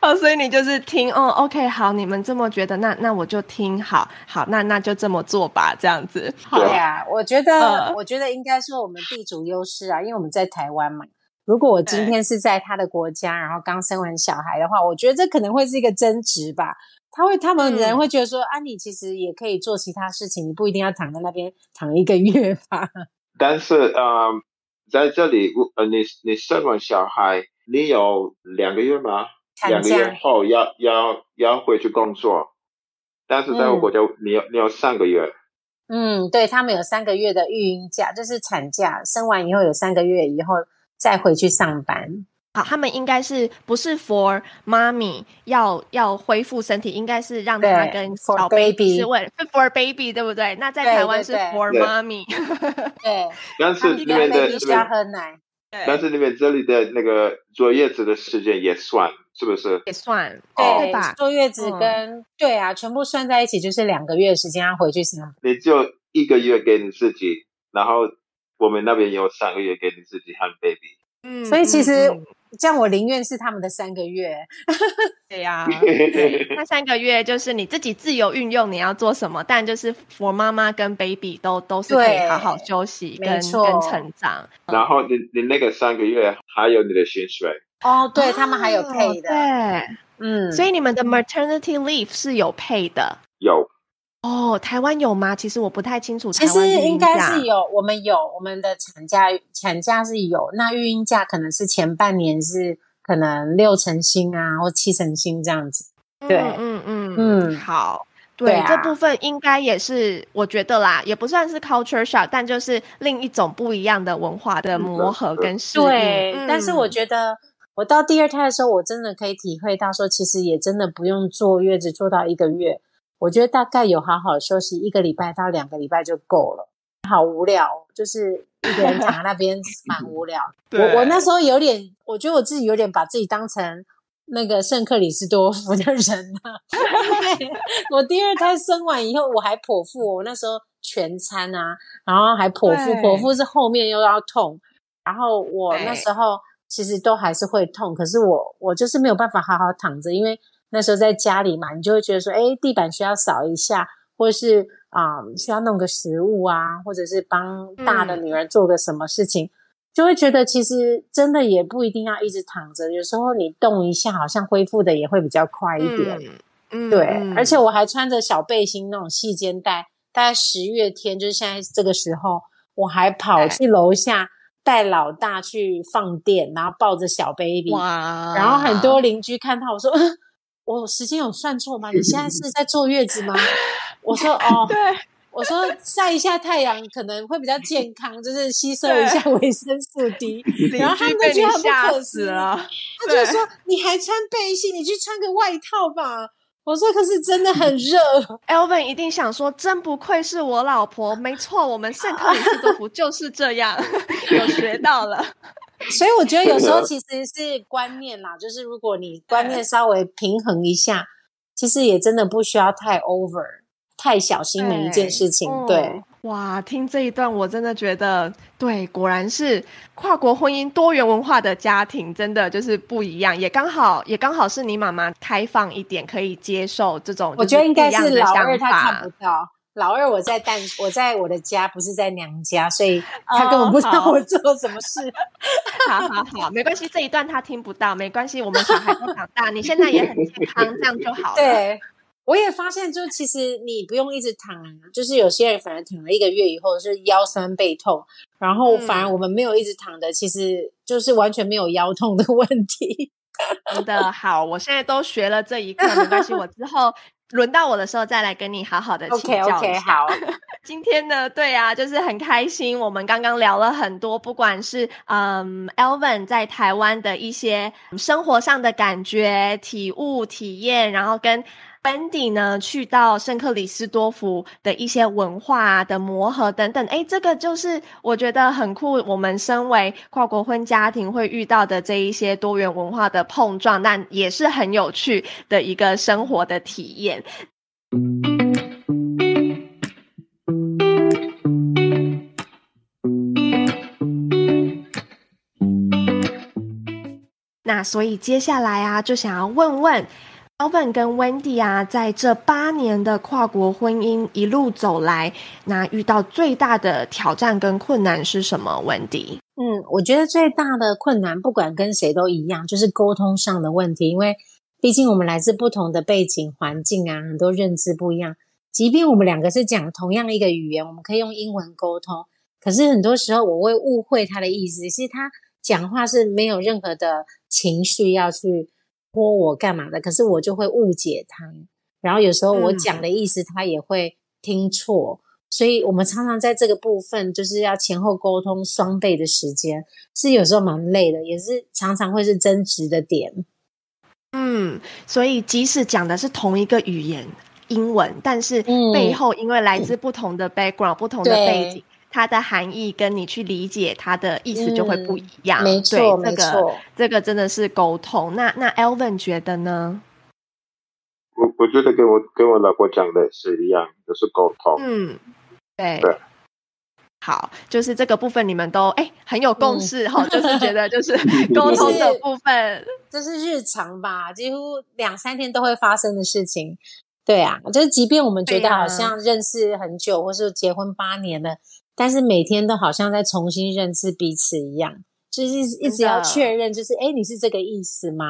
哦，所以你就是听哦，OK，好，你们这么觉得，那那我就听，好好，那那就这么做吧，这样子。
对呀，我觉得我觉得应该说我们地主优势啊，因为我们在台湾嘛。如果我今天是在他的国家，然后刚生完小孩的话，我觉得这可能会是一个争执吧。他会，他们人会觉得说，啊，你其实也可以做其他事情，你不一定要躺在那边躺一个月吧。
但是，呃，在这里，呃，你你生完小孩，你有两个月吗？两个月后要要要回去工作，但是在我国家，你有你有三个月。
嗯，对他们有三个月的育婴假，就是产假，生完以后有三个月以后。再回去上班，
好，他们应该是不是 for 妈咪要要恢复身体，应该是让他跟小 baby 是为是 for baby 对不对？那在台湾是 for 妈咪，
对，
但是里面的
需要喝奶，
但是里面这里的那个坐月子的时间也算，是不是？
也算，
对吧？坐月子跟对啊，全部算在一起就是两个月时间要回去上班，
你就一个月给你自己，然后。我们那边有三个月给你自己和 baby，
嗯，所以其实这样我宁愿是他们的三个月，
对呀，那三个月就是你自己自由运用你要做什么，但就是我妈妈跟 baby 都都是可以好好休息跟跟成长。
然后你你那个三个月还有你的薪水。
哦，对他们还有配的，
对，嗯，所以你们的 maternity leave 是有配的，
有。
哦，台湾有吗？其实我不太清楚。
其实应该是有，我们有我们的产假，产假是有。那育婴假可能是前半年是可能六成薪啊，或七成薪这样子。对，
嗯嗯嗯，好，对这部分应该也是我觉得啦，也不算是 culture shock，但就是另一种不一样的文化的磨合跟适应。
对，但是我觉得我到第二胎的时候，我真的可以体会到说，其实也真的不用坐月子坐到一个月。我觉得大概有好好休息一个礼拜到两个礼拜就够了。好无聊，就是一个人躺在那边 蛮无聊。我我那时候有点，我觉得我自己有点把自己当成那个圣克里斯多夫的人了。我第二胎生完以后，我还剖腹，我那时候全餐啊，然后还剖腹，剖腹是后面又要痛，然后我那时候其实都还是会痛，可是我我就是没有办法好好躺着，因为。那时候在家里嘛，你就会觉得说，哎，地板需要扫一下，或者是啊，需要弄个食物啊，或者是帮大的女儿做个什么事情，就会觉得其实真的也不一定要一直躺着，有时候你动一下，好像恢复的也会比较快一点。嗯，对，而且我还穿着小背心那种细肩带，大概十月天就是现在这个时候，我还跑去楼下带老大去放电，然后抱着小 baby，哇，然后很多邻居看到我说。我时间有算错吗？你现在是 在坐月子吗？我说哦，
对，
我说晒一下太阳可能会比较健康，就是吸收一下维生素 D。然后他们都觉得很不可思议，他就说你还穿背心，你去穿个外套吧。我说可是真的很热。
Elvin 一定想说，真不愧是我老婆，没错，我们圣克里斯多夫就是这样，有学到了。
所以我觉得有时候 其实是观念啦，就是如果你观念稍微平衡一下，其实也真的不需要太 over，太小心每一件事情。对，
哇，听这一段我真的觉得，对，果然是跨国婚姻、多元文化的家庭，真的就是不一样。也刚好，也刚好是你妈妈开放一点，可以接受这种。
我觉得应该是老二他看不到。老二，我在但我在我的家，不是在娘家，所以他根本不知道我做什么事。
好好好，没关系，这一段他听不到，没关系，我们小孩都长大，你现在也很健康，这样就好了。
对，我也发现，就其实你不用一直躺，就是有些人反而躺了一个月以后是腰酸背痛，然后反而我们没有一直躺的，其实就是完全没有腰痛的 问题。
真的好，我现在都学了这一课，没关系，我之后轮到我的时候再来跟你好好的请教一
OK，
下。
好，
今天呢，对啊，就是很开心。我们刚刚聊了很多，不管是嗯，Elvin 在台湾的一些生活上的感觉、体悟、体验，然后跟本地呢去到圣克里斯多福的一些文化的磨合等等。诶，这个就是我觉得很酷。我们身为跨国婚家庭会遇到的这一些多元文化的碰撞，但也是很有趣的一个生活的体验。那所以接下来啊，就想要问问小粉跟 Wendy 啊，在这八年的跨国婚姻一路走来，那遇到最大的挑战跟困难是什么？Wendy，
嗯，我觉得最大的困难，不管跟谁都一样，就是沟通上的问题。因为毕竟我们来自不同的背景环境啊，很多认知不一样。即便我们两个是讲同样一个语言，我们可以用英文沟通，可是很多时候我会误会他的意思，是他讲话是没有任何的情绪要去泼我干嘛的，可是我就会误解他。然后有时候我
嗯
讲的意思，他也会听错。所以我们常常在这个部分就是要前后沟通双倍的时间，是有时候蛮累的，也是常常会是争执的点。
嗯，所以即使讲的是同一个语言英文，但是
嗯
背后因为来自不同的 background、不同的背景，它的含义跟你去理解它的意思就会不一样。
嗯没错，没
这个
错。
这个真的是沟通。那那 Elvin 觉得呢？
我我觉得跟我跟我老婆讲的是一样，就是沟通。
嗯，对。
对
好，就是这个部分你们都哎很有共
嗯
识哈、就是觉得就是 沟通的部分，
这是日常吧，几乎两三天都会发生的事情。对啊，就是即便我们觉得好像认识很久，或是结婚八年了，但是每天都好像在重新认识彼此一样，就是一直要确认，就是哎，你是这个意思吗？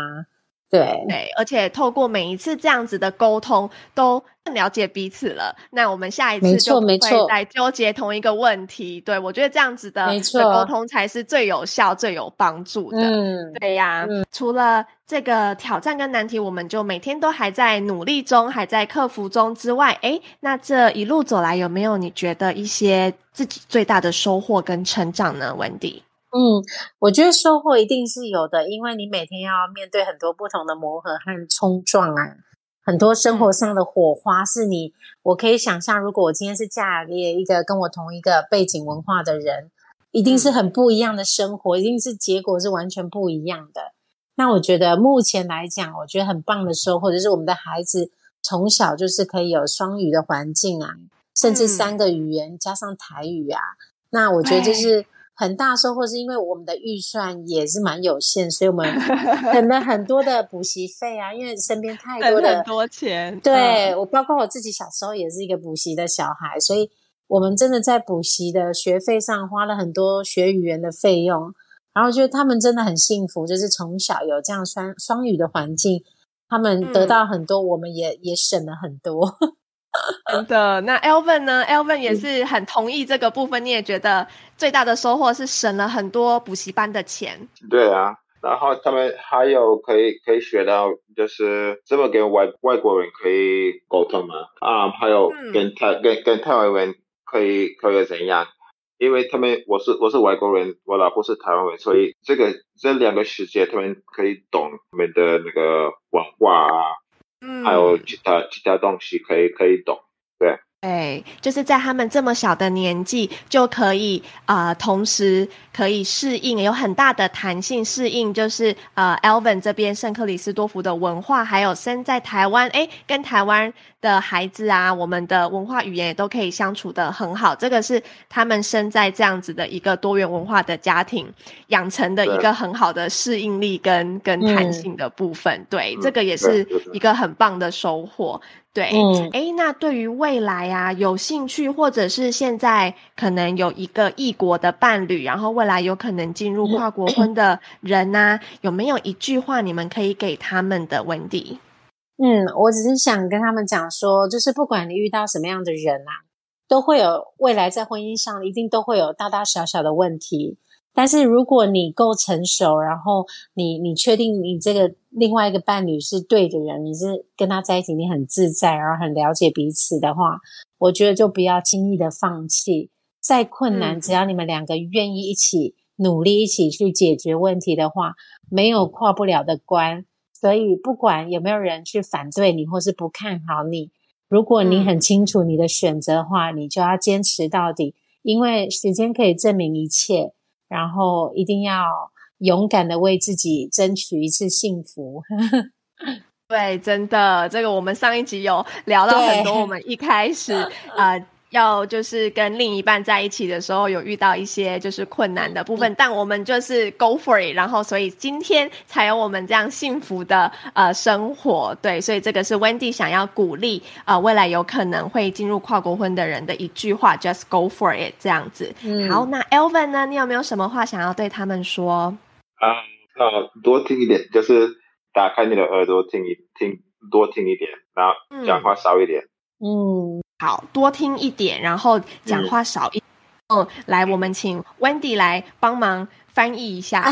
对，
对，而且透过每一次这样子的沟通，都更了解彼此了。那我们下一次就不会再纠结同一个问题。对我觉得这样子的沟通才是最有效、最有帮助的。
嗯，
对呀、除了这个挑战跟难题，我们就每天都还在努力中，还在克服中之外，诶，那这一路走来，有没有你觉得一些自己最大的收获跟成长呢？文迪，
嗯，我觉得收获一定是有的，因为你每天要面对很多不同的磨合和冲撞啊，很多生活上的火花是你，我可以想象，如果我今天是嫁给一个跟我同一个背景文化的人，一定是很不一样的生活，一定是结果是完全不一样的。那我觉得目前来讲，我觉得很棒的收获就是我们的孩子从小就是可以有双语的环境啊，甚至
嗯
三个语言加上台语啊。那我觉得就是很大收获，是因为我们的预算也是蛮有限，所以我们省了 很多的补习费啊，因为身边太多的
很多钱，
对我，包括我自己小时候也是一个补习的小孩，所以我们真的在补习的学费上花了很多学语言的费用。然后觉得他们真的很幸福，就是从小有这样双双语的环境，他们得
嗯
到很多，我们也也省了很多。
真的，那 Elvin 呢？Elvin 也是很同意这个部分，你也觉得最大的收获是省了很多补习班的钱。
对啊，然后他们还有可以可以学到，就是怎么跟外外国人可以沟通嘛，啊，还有
嗯
跟台、跟跟台湾人可以可以怎样？因为他们我是我是外国人，我老婆是台湾人，所以这个这两个世界他们可以懂他们的那个文化啊，
嗯
还有其他其他东西可以可以懂。
对，就是在他们这么小的年纪就可以呃，同时可以适应，有很大的弹性适应，就是呃，Elvin 这边圣克里斯多福的文化，还有生在台湾，诶，跟台湾的孩子啊，我们的文化语言也都可以相处的很好。这个是他们生在这样子的一个多元文化的家庭养成的一
对
个很好的适应力跟跟弹
嗯
性的部分。对，
嗯
这个也是
对对对
一个很棒的收获。对，
嗯
诶，那对于未来啊，有兴趣或者是现在可能有一个异国的伴侣，然后未来有可能进入跨国婚的人呐、有没有一句话你们可以给他们的？文迪，
嗯，我只是想跟他们讲说，就是不管你遇到什么样的人啊，都会有未来在婚姻上一定都会有大大小小的问题。但是如果你够成熟，然后你你确定你这个另外一个伴侣是对的人，你是跟他在一起，你很自在，然后很了解彼此的话，我觉得就不要轻易的放弃。再困难，只要你们两个愿意一起努力，一起去解决问题的话，没有跨不了的关。所以不管有没有人去反对你，或是不看好你，如果你很清楚你的选择的话，你就要坚持到底，因为时间可以证明一切。然后一定要勇敢的为自己争取一次幸福。
对，真的，这个我们上一集有聊到很多。我们一开始 呃。要就是跟另一半在一起的时候，有遇到一些就是困难的部分，但我们就是 go for it，然后所以今天才有我们这样幸福的呃生活，对，所以这个是 Wendy 想要鼓励呃未来有可能会进入跨国婚的人的一句话，just go for it 这样子。好，那 Elvin 呢，你有没有什么话想要对他们说？
啊，那多听一点，就是打开你的耳朵听一听，多听一点，然后讲话少一点。
嗯。
好多听一点，然后讲话少一。嗯，来，我们请 Wendy 来帮忙翻译一下。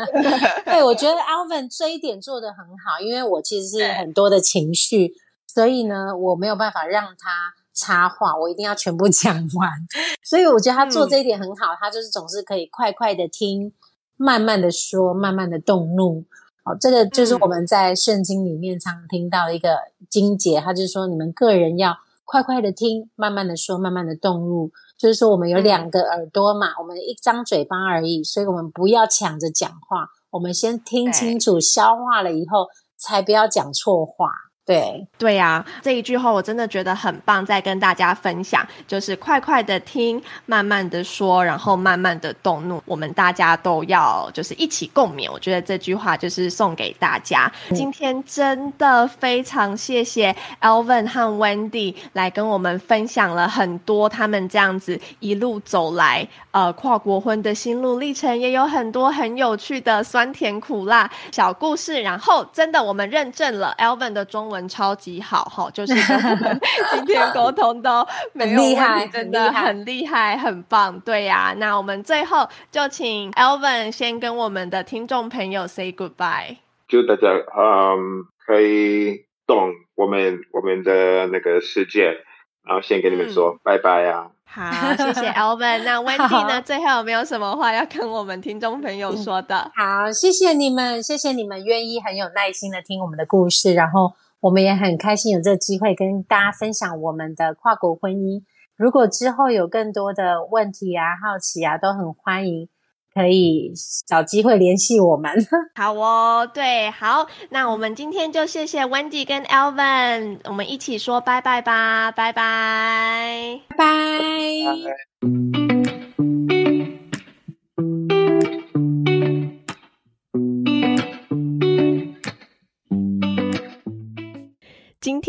对，我觉得 Alvin 这一点做的很好，因为我其实是很多的情绪，所以呢，我没有办法让他插话，我一定要全部讲完。所以我觉得他做这一点很好，他就是总是可以快快的听，慢慢的说，慢慢的动怒。好，这个就是我们在圣经里面常听到一个经节，他就是说你们个人要。快快的听，慢慢的说，慢慢的动入。就是说，我们有两个耳朵嘛，我们一张嘴巴而已，所以我们不要抢着讲话，我们先听清楚，消化了以后，才不要讲错话。对
对呀，这一句话我真的觉得很棒，在跟大家分享，就是快快的听，慢慢的说，然后慢慢的动怒，我们大家都要就是一起共勉。我觉得这句话就是送给大家。今天真的非常谢谢 Alvin 和 Wendy 来跟我们分享了很多他们这样子一路走来呃跨国婚的心路历程，也有很多很有趣的酸甜苦辣小故事。然后真的我们认证了 Alvin 的中文。文超级好哈，就是 今天沟通都没有问题，真的很厉害，很棒。对呀，那我们最后就请 Alvin 先跟我们的听众朋友 say goodbye，
祝大家嗯可以懂我们我们的那个世界，然后先跟你们说拜拜啊。
好，谢谢 Alvin。那 Wendy 呢？最后有没有什么话要跟我们听众朋友说的？
好，谢谢你们，谢谢你们愿意很有耐心的听我们的故事，然后。我们也很开心有这个机会跟大家分享我们的跨国婚姻。如果之后有更多的问题啊、好奇啊，都很欢迎，可以找机会联系我们。
好哦，对，好，那我们今天就谢谢 Wendy 跟 Alvin，我们一起说拜拜吧，拜拜，
拜拜。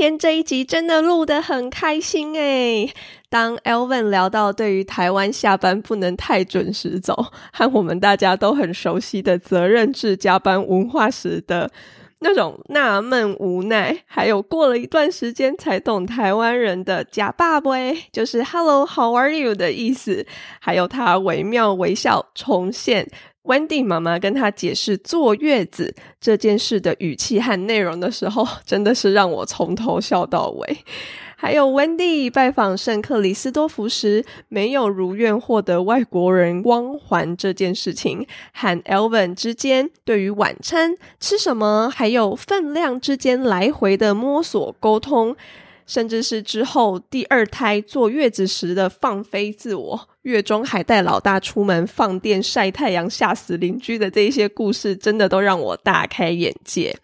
天这一集真的录得很开心诶当 Elvin 聊到对于台湾下班不能太准时走，和我们大家都很熟悉的责任制加班文化时的那种纳闷无奈，还有过了一段时间才懂台湾人的假爸爸，就是 Hello How are you 的意思，还有他惟妙惟肖重现。Wendy 妈妈跟她解释坐月子这件事的语气和内容的时候，真的是让我从头笑到尾。还有 Wendy 拜访圣克里斯多福时，没有如愿获得外国人光环这件事情，和 Elvin 之间对于晚餐吃什么，还有分量之间来回的摸索沟通。甚至是之后第二胎坐月子时的放飞自我，月中还带老大出门放电晒太阳吓死邻居的这些故事，真的都让我大开眼界。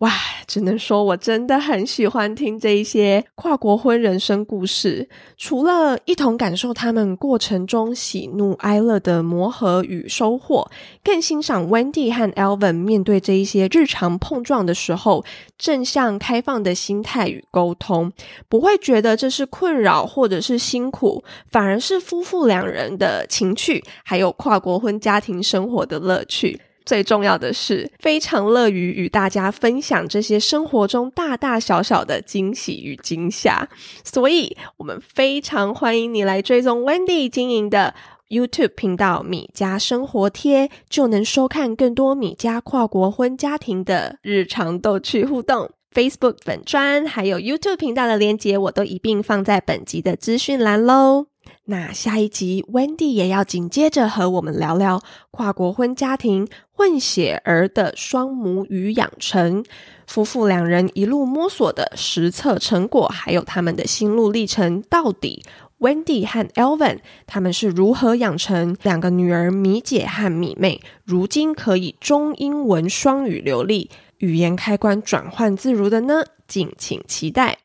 哇，只能说我真的很喜欢听这一些跨国婚人生故事。除了一同感受他们过程中喜怒哀乐的磨合与收获，更欣赏 Wendy 和 Alvin 面对这一些日常碰撞的时候，正向开放的心态与沟通，不会觉得这是困扰或者是辛苦，反而是夫妇两人的情趣，还有跨国婚家庭生活的乐趣。最重要的是，非常乐于与大家分享这些生活中大大小小的惊喜与惊吓，所以我们非常欢迎你来追踪 Wendy 经营的 YouTube 频道“米家生活贴”，就能收看更多米家跨国婚家庭的日常逗趣互动。Facebook 粉专还有 YouTube 频道的链接，我都一并放在本集的资讯栏喽。那下一集，Wendy 也要紧接着和我们聊聊跨国婚家庭混血儿的双母语养成，夫妇两人一路摸索的实测成果，还有他们的心路历程，到底 Wendy 和 Elvin 他们是如何养成两个女儿米姐和米妹，如今可以中英文双语流利，语言开关转换自如的呢？敬请期待。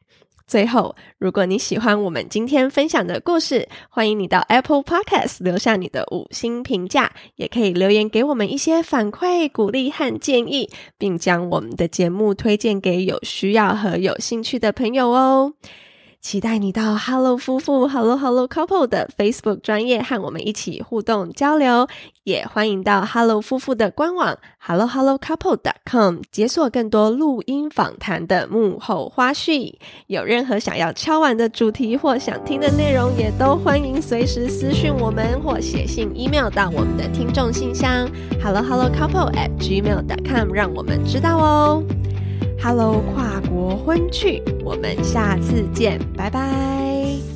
最后，如果你喜欢我们今天分享的故事，欢迎你到 Apple Podcast 留下你的五星评价，也可以留言给我们一些反馈、鼓励和建议，并将我们的节目推荐给有需要和有兴趣的朋友哦。期待你到 Hello 夫妇 Hello Hello Couple 的 Facebook 专业和我们一起互动交流，也欢迎到 Hello 夫妇的官网 Hello Hello Couple dot com 解锁更多录音访谈的幕后花絮。有任何想要敲完的主题或想听的内容，也都欢迎随时私讯我们或写信 email 到我们的听众信箱 Hello Hello Couple at gmail dot com，让我们知道哦。Hello，跨国婚趣，我们下次见，拜拜。